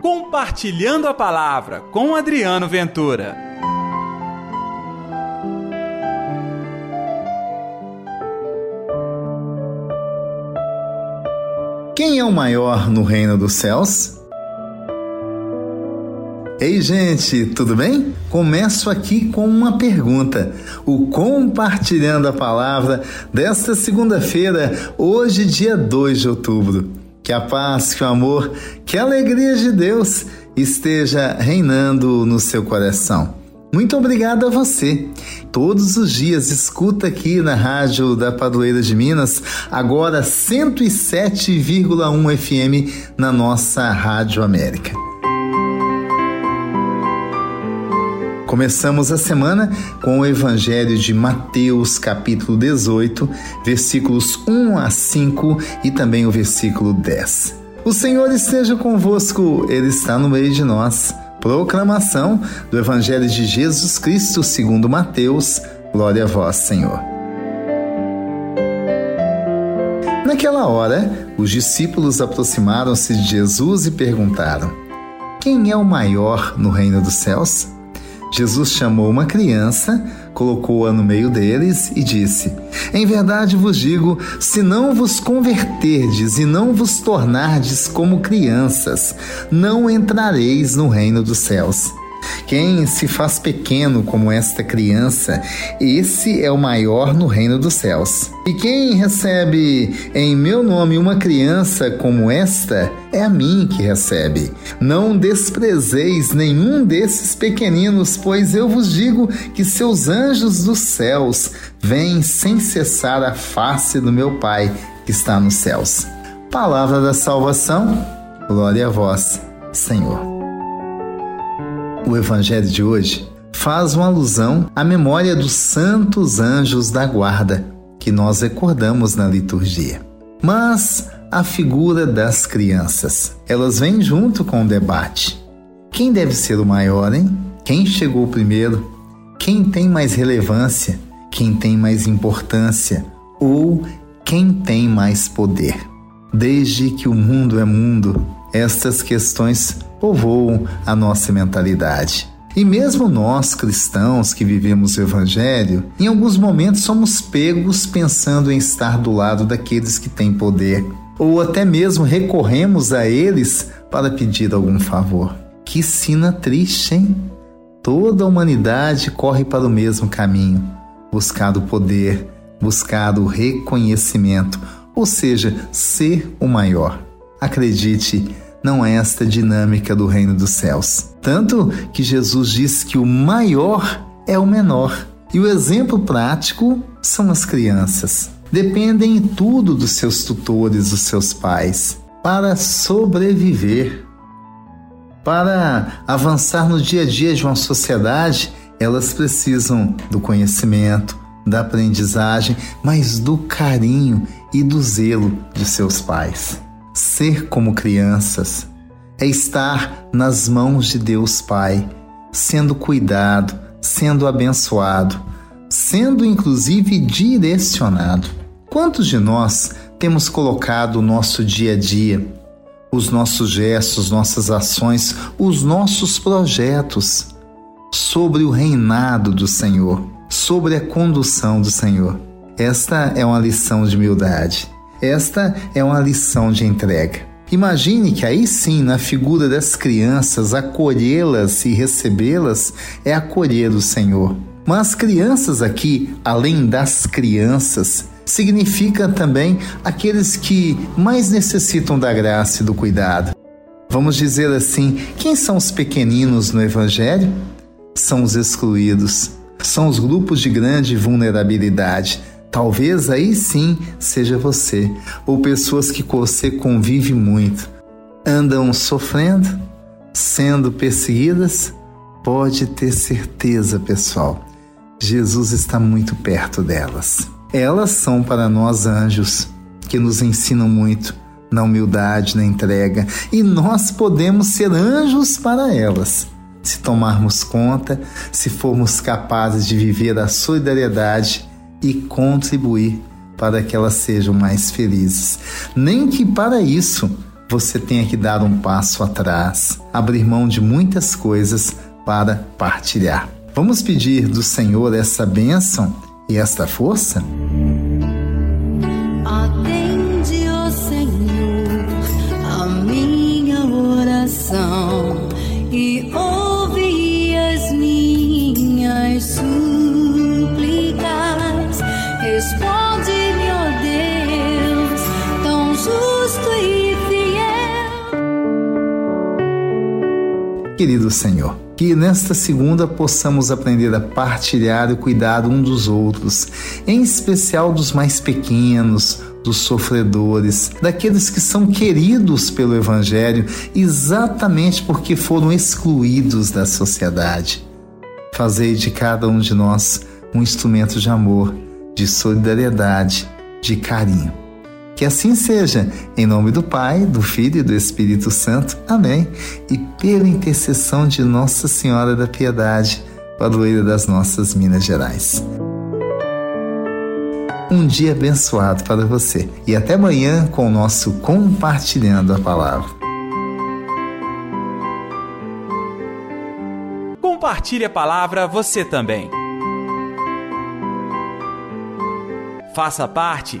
Compartilhando a Palavra com Adriano Ventura. Quem é o maior no reino dos céus? Ei, gente, tudo bem? Começo aqui com uma pergunta. O Compartilhando a Palavra desta segunda-feira, hoje, dia 2 de outubro. Que a paz, que o amor, que a alegria de Deus esteja reinando no seu coração. Muito obrigado a você. Todos os dias escuta aqui na Rádio da Padroeira de Minas, agora 107,1 FM na nossa Rádio América. Começamos a semana com o Evangelho de Mateus, capítulo 18, versículos 1 a 5 e também o versículo 10. O Senhor esteja convosco, Ele está no meio de nós. Proclamação do Evangelho de Jesus Cristo segundo Mateus. Glória a vós, Senhor. Naquela hora, os discípulos aproximaram-se de Jesus e perguntaram: Quem é o maior no reino dos céus? Jesus chamou uma criança, colocou-a no meio deles e disse: Em verdade vos digo, se não vos converterdes e não vos tornardes como crianças, não entrareis no reino dos céus. Quem se faz pequeno como esta criança, esse é o maior no reino dos céus. E quem recebe em meu nome uma criança como esta, é a mim que recebe. Não desprezeis nenhum desses pequeninos, pois eu vos digo que seus anjos dos céus vêm sem cessar a face do meu Pai que está nos céus. Palavra da salvação, glória a vós, Senhor. O evangelho de hoje faz uma alusão à memória dos santos anjos da guarda que nós recordamos na liturgia. Mas a figura das crianças, elas vêm junto com o debate. Quem deve ser o maior, hein? Quem chegou primeiro? Quem tem mais relevância? Quem tem mais importância? Ou quem tem mais poder? Desde que o mundo é mundo, estas questões povoam a nossa mentalidade. E mesmo nós, cristãos que vivemos o Evangelho, em alguns momentos somos pegos pensando em estar do lado daqueles que têm poder, ou até mesmo recorremos a eles para pedir algum favor. Que sina triste, hein? Toda a humanidade corre para o mesmo caminho, buscar o poder, buscar o reconhecimento, ou seja, ser o maior. Acredite, não é esta dinâmica do reino dos céus. Tanto que Jesus diz que o maior é o menor. E o exemplo prático são as crianças. Dependem em tudo dos seus tutores, dos seus pais, para sobreviver. Para avançar no dia a dia de uma sociedade, elas precisam do conhecimento, da aprendizagem, mas do carinho e do zelo de seus pais. Ser como crianças é estar nas mãos de Deus Pai, sendo cuidado, sendo abençoado, sendo inclusive direcionado. Quantos de nós temos colocado o nosso dia a dia, os nossos gestos, nossas ações, os nossos projetos sobre o reinado do Senhor, sobre a condução do Senhor? Esta é uma lição de humildade. Esta é uma lição de entrega. Imagine que aí sim, na figura das crianças, acolhê-las e recebê-las é acolher o Senhor. Mas crianças aqui, além das crianças, significa também aqueles que mais necessitam da graça e do cuidado. Vamos dizer assim: quem são os pequeninos no Evangelho? São os excluídos, são os grupos de grande vulnerabilidade Talvez aí sim seja você, ou pessoas que você convive muito, andam sofrendo, sendo perseguidas. Pode ter certeza, pessoal, Jesus está muito perto delas. Elas são para nós anjos que nos ensinam muito na humildade, na entrega, e nós podemos ser anjos para elas. Se tomarmos conta, se formos capazes de viver a solidariedade e contribuir para que elas sejam mais felizes. Nem que para isso você tenha que dar um passo atrás, abrir mão de muitas coisas para partilhar. Vamos pedir do Senhor essa bênção e esta força? Querido Senhor, que nesta segunda possamos aprender a partilhar e cuidar um dos outros, em especial dos mais pequenos, dos sofredores, daqueles que são queridos pelo Evangelho exatamente porque foram excluídos da sociedade. Fazei de cada um de nós um instrumento de amor, de solidariedade, de carinho. Que assim seja, em nome do Pai, do Filho e do Espírito Santo. Amém. E pela intercessão de Nossa Senhora da Piedade, padroeira das nossas Minas Gerais. Um dia abençoado para você e até amanhã com o nosso Compartilhando a Palavra. Compartilhe a palavra você também. Faça parte